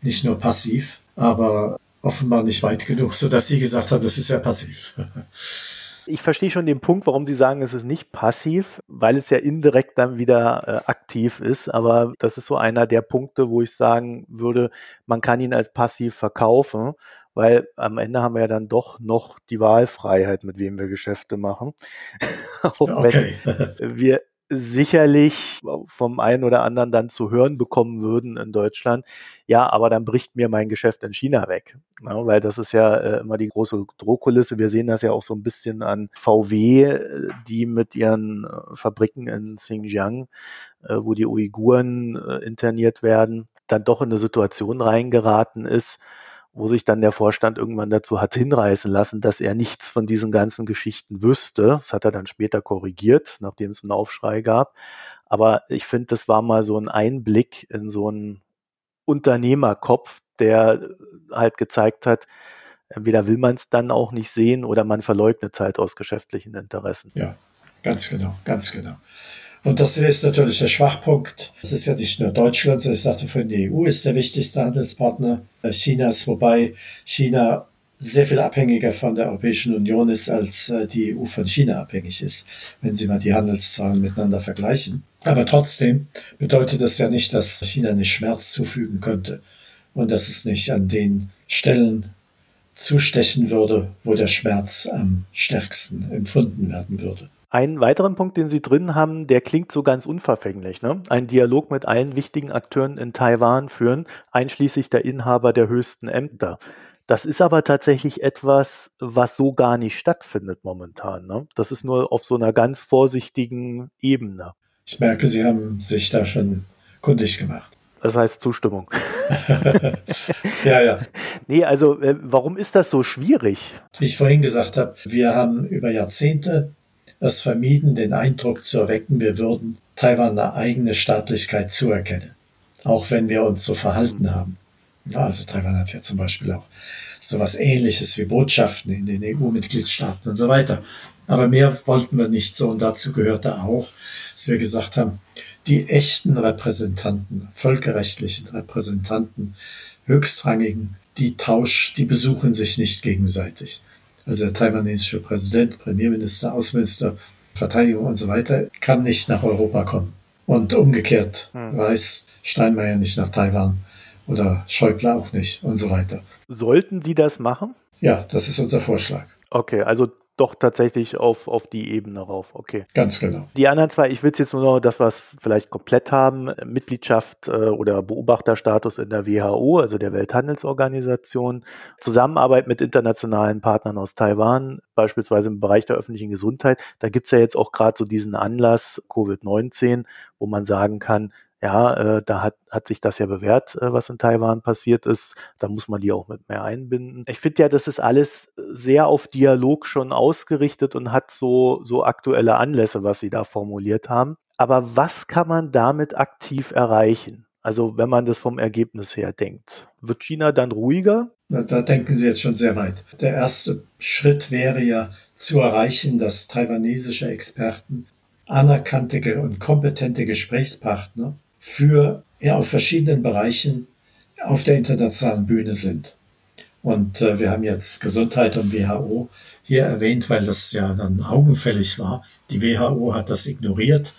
nicht nur passiv, aber offenbar nicht weit genug, sodass sie gesagt hat, das ist ja passiv. Ich verstehe schon den Punkt, warum Sie sagen, es ist nicht passiv, weil es ja indirekt dann wieder äh, aktiv ist. Aber das ist so einer der Punkte, wo ich sagen würde, man kann ihn als passiv verkaufen, weil am Ende haben wir ja dann doch noch die Wahlfreiheit, mit wem wir Geschäfte machen. Auch okay. wenn wir sicherlich vom einen oder anderen dann zu hören bekommen würden in Deutschland, ja, aber dann bricht mir mein Geschäft in China weg. Ja, weil das ist ja äh, immer die große Drohkulisse. Wir sehen das ja auch so ein bisschen an VW, äh, die mit ihren äh, Fabriken in Xinjiang, äh, wo die Uiguren äh, interniert werden, dann doch in eine Situation reingeraten ist, wo sich dann der Vorstand irgendwann dazu hat hinreißen lassen, dass er nichts von diesen ganzen Geschichten wüsste. Das hat er dann später korrigiert, nachdem es einen Aufschrei gab. Aber ich finde, das war mal so ein Einblick in so einen Unternehmerkopf, der halt gezeigt hat, entweder will man es dann auch nicht sehen oder man verleugnet es halt aus geschäftlichen Interessen. Ja, ganz genau, ganz genau. Und das ist natürlich der Schwachpunkt. Es ist ja nicht nur Deutschland, sondern ich sagte vorhin, die EU ist der wichtigste Handelspartner Chinas, wobei China sehr viel abhängiger von der Europäischen Union ist, als äh, die EU von China abhängig ist, wenn Sie mal die Handelszahlen miteinander vergleichen. Aber trotzdem bedeutet das ja nicht, dass China nicht Schmerz zufügen könnte und dass es nicht an den Stellen zustechen würde, wo der Schmerz am stärksten empfunden werden würde. Einen weiteren Punkt, den Sie drin haben, der klingt so ganz unverfänglich. Ne? Ein Dialog mit allen wichtigen Akteuren in Taiwan führen, einschließlich der Inhaber der höchsten Ämter. Das ist aber tatsächlich etwas, was so gar nicht stattfindet momentan. Ne? Das ist nur auf so einer ganz vorsichtigen Ebene. Ich merke, Sie haben sich da schon kundig gemacht. Das heißt Zustimmung. ja, ja. Nee, also äh, warum ist das so schwierig? Wie ich vorhin gesagt habe, wir haben über Jahrzehnte es vermieden, den Eindruck zu erwecken, wir würden Taiwan eine eigene Staatlichkeit zuerkennen, auch wenn wir uns so verhalten haben. Also Taiwan hat ja zum Beispiel auch sowas ähnliches wie Botschaften in den EU-Mitgliedstaaten und so weiter. Aber mehr wollten wir nicht so und dazu gehörte auch, dass wir gesagt haben, die echten Repräsentanten, völkerrechtlichen Repräsentanten, höchstrangigen, die Tausch, die besuchen sich nicht gegenseitig also der taiwanesische Präsident, Premierminister, Außenminister, Verteidigung und so weiter, kann nicht nach Europa kommen. Und umgekehrt hm. reist Steinmeier nicht nach Taiwan oder Schäuble auch nicht und so weiter. Sollten Sie das machen? Ja, das ist unser Vorschlag. Okay, also doch tatsächlich auf, auf die Ebene rauf. Okay. Ganz genau. Die anderen zwei, ich will jetzt nur noch das, was vielleicht komplett haben, Mitgliedschaft äh, oder Beobachterstatus in der WHO, also der Welthandelsorganisation, Zusammenarbeit mit internationalen Partnern aus Taiwan, beispielsweise im Bereich der öffentlichen Gesundheit. Da gibt's ja jetzt auch gerade so diesen Anlass Covid-19, wo man sagen kann, ja, äh, da hat, hat sich das ja bewährt, äh, was in Taiwan passiert ist. Da muss man die auch mit mehr einbinden. Ich finde ja, das ist alles sehr auf Dialog schon ausgerichtet und hat so, so aktuelle Anlässe, was Sie da formuliert haben. Aber was kann man damit aktiv erreichen? Also wenn man das vom Ergebnis her denkt. Wird China dann ruhiger? Da denken Sie jetzt schon sehr weit. Der erste Schritt wäre ja zu erreichen, dass taiwanesische Experten anerkannte und kompetente Gesprächspartner für ja, auf verschiedenen Bereichen auf der internationalen Bühne sind. Und äh, wir haben jetzt Gesundheit und WHO hier erwähnt, weil das ja dann augenfällig war. Die WHO hat das ignoriert,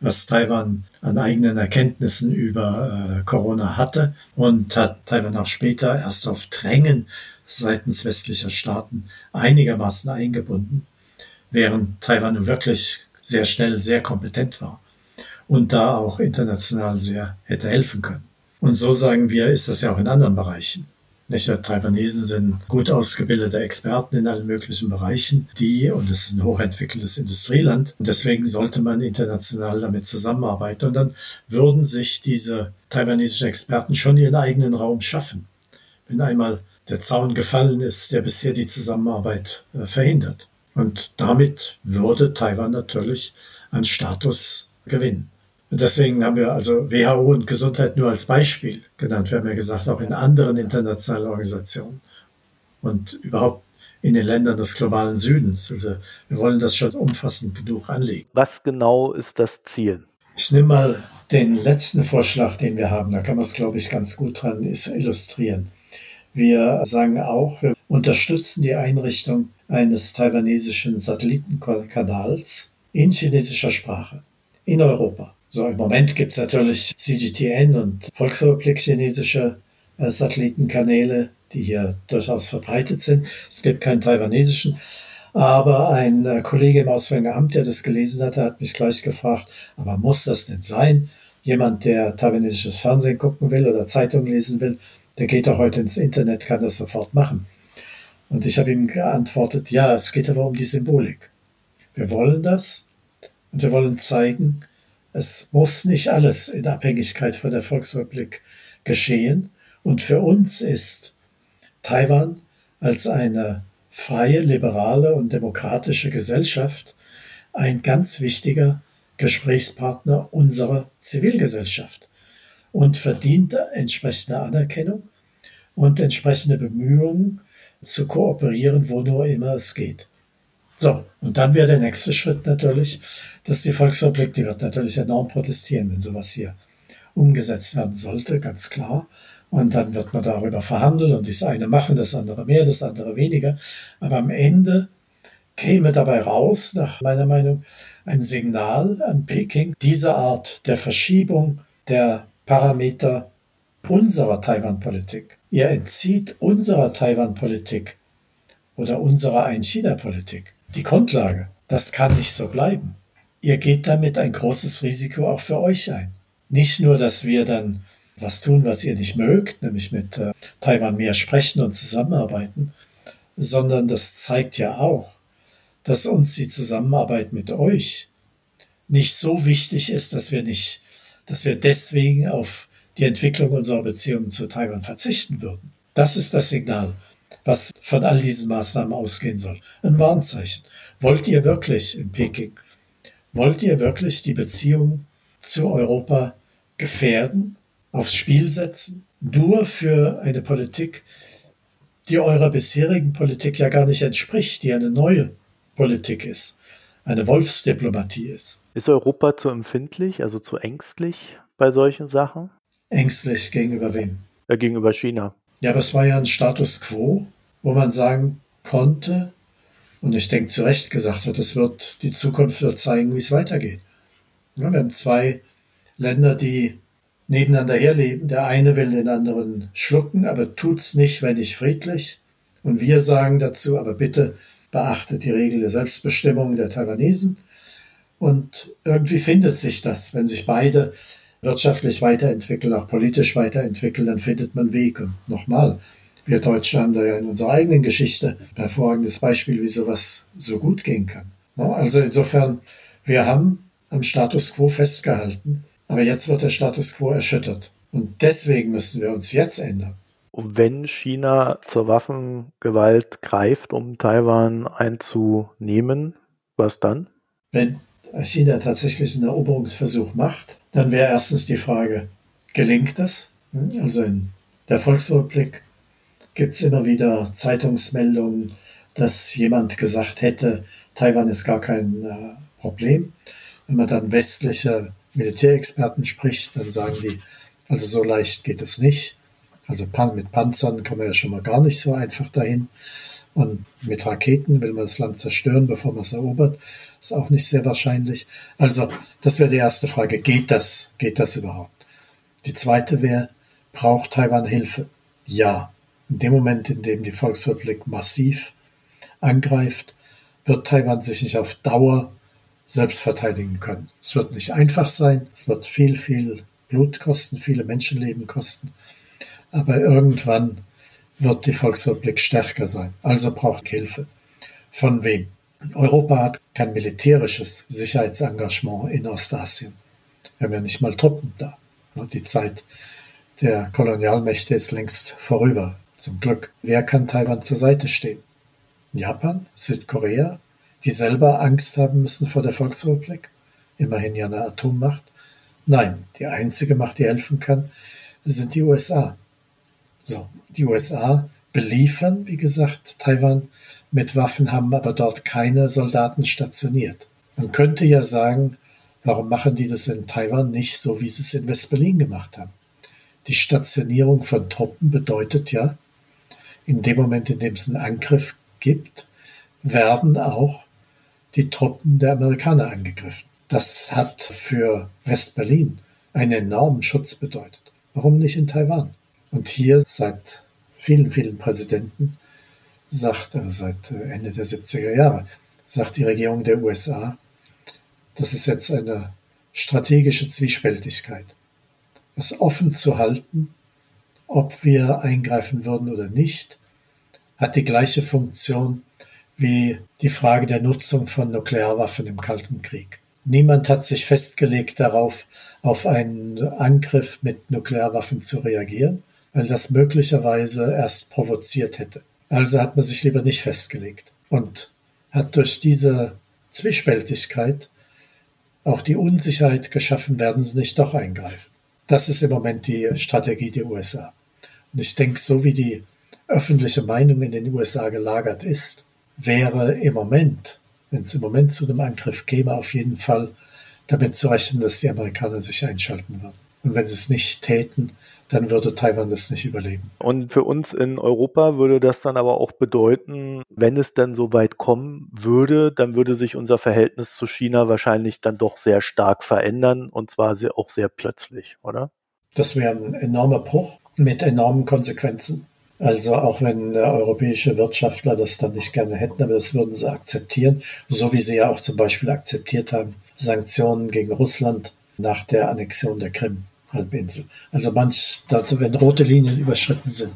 was Taiwan an eigenen Erkenntnissen über äh, Corona hatte und hat Taiwan auch später erst auf Drängen seitens westlicher Staaten einigermaßen eingebunden, während Taiwan wirklich sehr schnell sehr kompetent war und da auch international sehr hätte helfen können. Und so sagen wir, ist das ja auch in anderen Bereichen. Nicht? Taiwanesen sind gut ausgebildete Experten in allen möglichen Bereichen, die, und es ist ein hochentwickeltes Industrieland, und deswegen sollte man international damit zusammenarbeiten. Und dann würden sich diese taiwanesischen Experten schon ihren eigenen Raum schaffen. Wenn einmal der Zaun gefallen ist, der bisher die Zusammenarbeit äh, verhindert. Und damit würde Taiwan natürlich an Status gewinnen. Und deswegen haben wir also WHO und Gesundheit nur als Beispiel genannt. Wir haben ja gesagt, auch in anderen internationalen Organisationen und überhaupt in den Ländern des globalen Südens. Also wir wollen das schon umfassend genug anlegen. Was genau ist das Ziel? Ich nehme mal den letzten Vorschlag, den wir haben. Da kann man es, glaube ich, ganz gut dran illustrieren. Wir sagen auch, wir unterstützen die Einrichtung eines taiwanesischen Satellitenkanals in chinesischer Sprache in Europa. So, im Moment gibt es natürlich CGTN und Volksrepublik chinesische äh, Satellitenkanäle, die hier durchaus verbreitet sind. Es gibt keinen taiwanesischen. Aber ein äh, Kollege im Auswärtigen Amt, der das gelesen hatte, hat mich gleich gefragt, aber muss das denn sein? Jemand, der taiwanesisches Fernsehen gucken will oder Zeitung lesen will, der geht doch heute ins Internet, kann das sofort machen. Und ich habe ihm geantwortet, ja, es geht aber um die Symbolik. Wir wollen das und wir wollen zeigen, es muss nicht alles in Abhängigkeit von der Volksrepublik geschehen. Und für uns ist Taiwan als eine freie, liberale und demokratische Gesellschaft ein ganz wichtiger Gesprächspartner unserer Zivilgesellschaft und verdient entsprechende Anerkennung und entsprechende Bemühungen zu kooperieren, wo nur immer es geht. So, und dann wäre der nächste Schritt natürlich, dass die Volksrepublik, die wird natürlich enorm protestieren, wenn sowas hier umgesetzt werden sollte, ganz klar. Und dann wird man darüber verhandeln und das eine machen, das andere mehr, das andere weniger. Aber am Ende käme dabei raus, nach meiner Meinung, ein Signal an Peking, diese Art der Verschiebung der Parameter unserer Taiwan-Politik. Ihr entzieht unserer Taiwan-Politik oder unserer Ein-China-Politik die Grundlage. Das kann nicht so bleiben. Ihr geht damit ein großes Risiko auch für euch ein. Nicht nur, dass wir dann was tun, was ihr nicht mögt, nämlich mit äh, Taiwan mehr sprechen und zusammenarbeiten, sondern das zeigt ja auch, dass uns die Zusammenarbeit mit euch nicht so wichtig ist, dass wir nicht, dass wir deswegen auf die Entwicklung unserer Beziehungen zu Taiwan verzichten würden. Das ist das Signal was von all diesen Maßnahmen ausgehen soll. Ein Warnzeichen. Wollt ihr wirklich in Peking, wollt ihr wirklich die Beziehung zu Europa gefährden, aufs Spiel setzen, nur für eine Politik, die eurer bisherigen Politik ja gar nicht entspricht, die eine neue Politik ist, eine Wolfsdiplomatie ist. Ist Europa zu empfindlich, also zu ängstlich bei solchen Sachen? Ängstlich gegenüber wem? Äh, gegenüber China. Ja, das war ja ein Status quo, wo man sagen konnte, und ich denke zu Recht gesagt wird, es wird, die Zukunft wird zeigen, wie es weitergeht. Ja, wir haben zwei Länder, die nebeneinander herleben. Der eine will den anderen schlucken, aber tut's nicht, wenn nicht friedlich. Und wir sagen dazu, aber bitte beachtet die Regel der Selbstbestimmung der Taiwanesen. Und irgendwie findet sich das, wenn sich beide wirtschaftlich weiterentwickeln, auch politisch weiterentwickeln, dann findet man Weg. Und nochmal, wir Deutsche haben da ja in unserer eigenen Geschichte ein hervorragendes Beispiel, wie sowas so gut gehen kann. Also insofern, wir haben am Status quo festgehalten, aber jetzt wird der Status quo erschüttert. Und deswegen müssen wir uns jetzt ändern. Und wenn China zur Waffengewalt greift, um Taiwan einzunehmen, was dann? Wenn China tatsächlich einen Eroberungsversuch macht, dann wäre erstens die Frage, gelingt es. Also in der Volksrepublik gibt es immer wieder Zeitungsmeldungen, dass jemand gesagt hätte, Taiwan ist gar kein äh, Problem. Wenn man dann westliche Militärexperten spricht, dann sagen die, also so leicht geht es nicht. Also mit Panzern kann man ja schon mal gar nicht so einfach dahin. Und mit Raketen will man das Land zerstören, bevor man es erobert. Ist auch nicht sehr wahrscheinlich. Also, das wäre die erste Frage. Geht das? Geht das überhaupt? Die zweite wäre, braucht Taiwan Hilfe? Ja. In dem Moment, in dem die Volksrepublik massiv angreift, wird Taiwan sich nicht auf Dauer selbst verteidigen können. Es wird nicht einfach sein, es wird viel, viel Blut kosten, viele Menschenleben kosten, aber irgendwann wird die Volksrepublik stärker sein, also braucht Hilfe. Von wem? Europa hat kein militärisches Sicherheitsengagement in Ostasien. Wir haben ja nicht mal Truppen da. Die Zeit der Kolonialmächte ist längst vorüber, zum Glück. Wer kann Taiwan zur Seite stehen? Japan, Südkorea, die selber Angst haben müssen vor der Volksrepublik, immerhin ja eine Atommacht. Nein, die einzige Macht, die helfen kann, sind die USA. So, die USA beliefern, wie gesagt, Taiwan mit Waffen, haben aber dort keine Soldaten stationiert. Man könnte ja sagen, warum machen die das in Taiwan nicht so, wie sie es in West-Berlin gemacht haben? Die Stationierung von Truppen bedeutet ja, in dem Moment, in dem es einen Angriff gibt, werden auch die Truppen der Amerikaner angegriffen. Das hat für West-Berlin einen enormen Schutz bedeutet. Warum nicht in Taiwan? Und hier seit vielen, vielen Präsidenten sagt, also seit Ende der 70er Jahre, sagt die Regierung der USA, das ist jetzt eine strategische Zwiespältigkeit. Es offen zu halten, ob wir eingreifen würden oder nicht, hat die gleiche Funktion wie die Frage der Nutzung von Nuklearwaffen im Kalten Krieg. Niemand hat sich festgelegt darauf, auf einen Angriff mit Nuklearwaffen zu reagieren, weil das möglicherweise erst provoziert hätte. Also hat man sich lieber nicht festgelegt und hat durch diese Zwiespältigkeit auch die Unsicherheit geschaffen, werden sie nicht doch eingreifen. Das ist im Moment die Strategie der USA. Und ich denke, so wie die öffentliche Meinung in den USA gelagert ist, wäre im Moment, wenn es im Moment zu einem Angriff käme, auf jeden Fall damit zu rechnen, dass die Amerikaner sich einschalten würden. Und wenn sie es nicht täten, dann würde Taiwan das nicht überleben. Und für uns in Europa würde das dann aber auch bedeuten, wenn es dann so weit kommen würde, dann würde sich unser Verhältnis zu China wahrscheinlich dann doch sehr stark verändern und zwar sehr, auch sehr plötzlich, oder? Das wäre ein enormer Bruch mit enormen Konsequenzen. Also auch wenn äh, europäische Wirtschaftler das dann nicht gerne hätten, aber das würden sie akzeptieren, so wie sie ja auch zum Beispiel akzeptiert haben Sanktionen gegen Russland nach der Annexion der Krim-Halbinsel. Also manch, wenn rote Linien überschritten sind,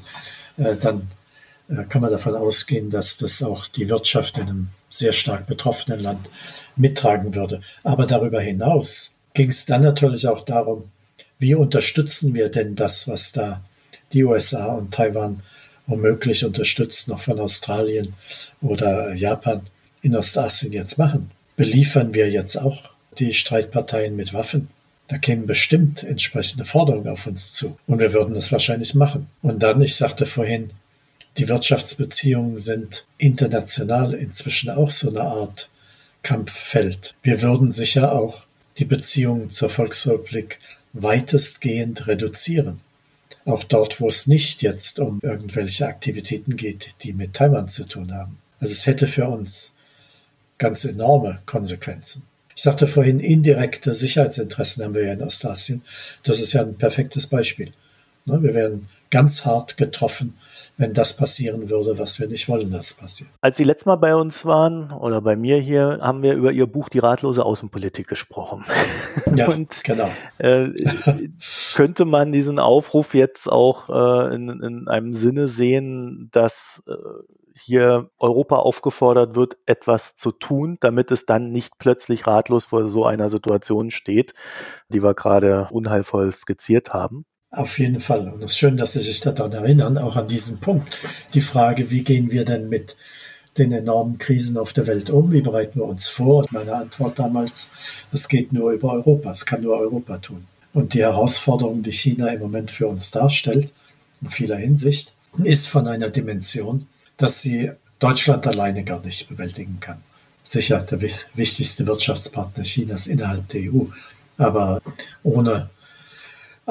äh, dann äh, kann man davon ausgehen, dass das auch die Wirtschaft in einem sehr stark betroffenen Land mittragen würde. Aber darüber hinaus ging es dann natürlich auch darum, wie unterstützen wir denn das, was da die USA und Taiwan womöglich unterstützt noch von Australien oder Japan in Ostasien jetzt machen. Beliefern wir jetzt auch die Streitparteien mit Waffen? Da kämen bestimmt entsprechende Forderungen auf uns zu. Und wir würden das wahrscheinlich machen. Und dann, ich sagte vorhin, die Wirtschaftsbeziehungen sind international inzwischen auch so eine Art Kampffeld. Wir würden sicher auch die Beziehungen zur Volksrepublik weitestgehend reduzieren. Auch dort, wo es nicht jetzt um irgendwelche Aktivitäten geht, die mit Taiwan zu tun haben. Also es hätte für uns ganz enorme Konsequenzen. Ich sagte vorhin, indirekte Sicherheitsinteressen haben wir ja in Ostasien. Das ist ja ein perfektes Beispiel. Ne, wir werden ganz hart getroffen wenn das passieren würde, was wir nicht wollen, dass passiert. Als Sie letztes Mal bei uns waren oder bei mir hier, haben wir über Ihr Buch Die ratlose Außenpolitik gesprochen. Ja, Und, genau. Äh, könnte man diesen Aufruf jetzt auch äh, in, in, einem Sinne sehen, dass äh, hier Europa aufgefordert wird, etwas zu tun, damit es dann nicht plötzlich ratlos vor so einer Situation steht, die wir gerade unheilvoll skizziert haben? Auf jeden Fall. Und es ist schön, dass Sie sich daran erinnern, auch an diesen Punkt. Die Frage, wie gehen wir denn mit den enormen Krisen auf der Welt um? Wie bereiten wir uns vor? Und meine Antwort damals, es geht nur über Europa. Es kann nur Europa tun. Und die Herausforderung, die China im Moment für uns darstellt, in vieler Hinsicht, ist von einer Dimension, dass sie Deutschland alleine gar nicht bewältigen kann. Sicher der wichtigste Wirtschaftspartner Chinas innerhalb der EU, aber ohne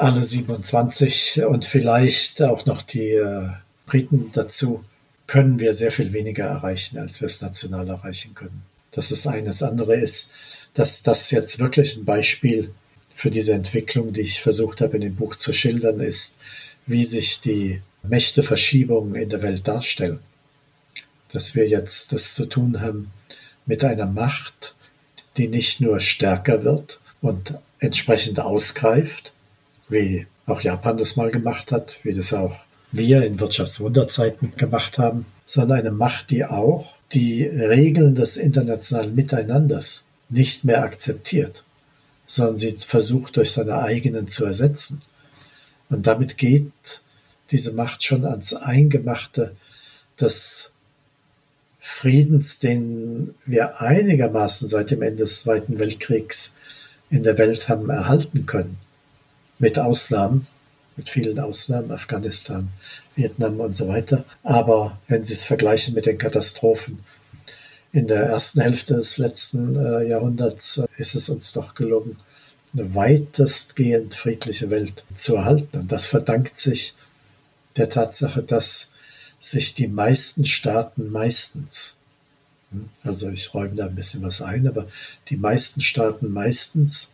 alle 27 und vielleicht auch noch die äh, Briten dazu, können wir sehr viel weniger erreichen, als wir es national erreichen können. Das ist eines. andere ist, dass das jetzt wirklich ein Beispiel für diese Entwicklung, die ich versucht habe in dem Buch zu schildern, ist, wie sich die Mächteverschiebungen in der Welt darstellen. Dass wir jetzt das zu tun haben mit einer Macht, die nicht nur stärker wird und entsprechend ausgreift, wie auch Japan das mal gemacht hat, wie das auch wir in Wirtschaftswunderzeiten gemacht haben, sondern eine Macht, die auch die Regeln des internationalen Miteinanders nicht mehr akzeptiert, sondern sie versucht durch seine eigenen zu ersetzen. Und damit geht diese Macht schon ans Eingemachte des Friedens, den wir einigermaßen seit dem Ende des Zweiten Weltkriegs in der Welt haben erhalten können. Mit Ausnahmen, mit vielen Ausnahmen, Afghanistan, Vietnam und so weiter. Aber wenn Sie es vergleichen mit den Katastrophen in der ersten Hälfte des letzten äh, Jahrhunderts, äh, ist es uns doch gelungen, eine weitestgehend friedliche Welt zu erhalten. Und das verdankt sich der Tatsache, dass sich die meisten Staaten meistens, hm, also ich räume da ein bisschen was ein, aber die meisten Staaten meistens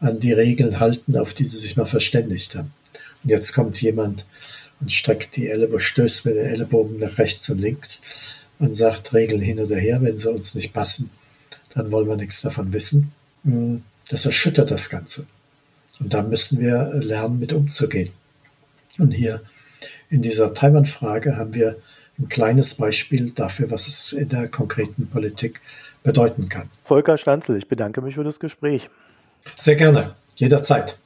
an die Regeln halten, auf die sie sich mal verständigt haben. Und jetzt kommt jemand und streckt die Ellenbogen, stößt mit den Ellenbogen nach rechts und links und sagt Regeln hin oder her, wenn sie uns nicht passen, dann wollen wir nichts davon wissen. Hm, das erschüttert das Ganze. Und da müssen wir lernen, mit umzugehen. Und hier in dieser Taiwan-Frage haben wir ein kleines Beispiel dafür, was es in der konkreten Politik bedeuten kann. Volker Schlanzel, ich bedanke mich für das Gespräch. Sehr gerne, jederzeit.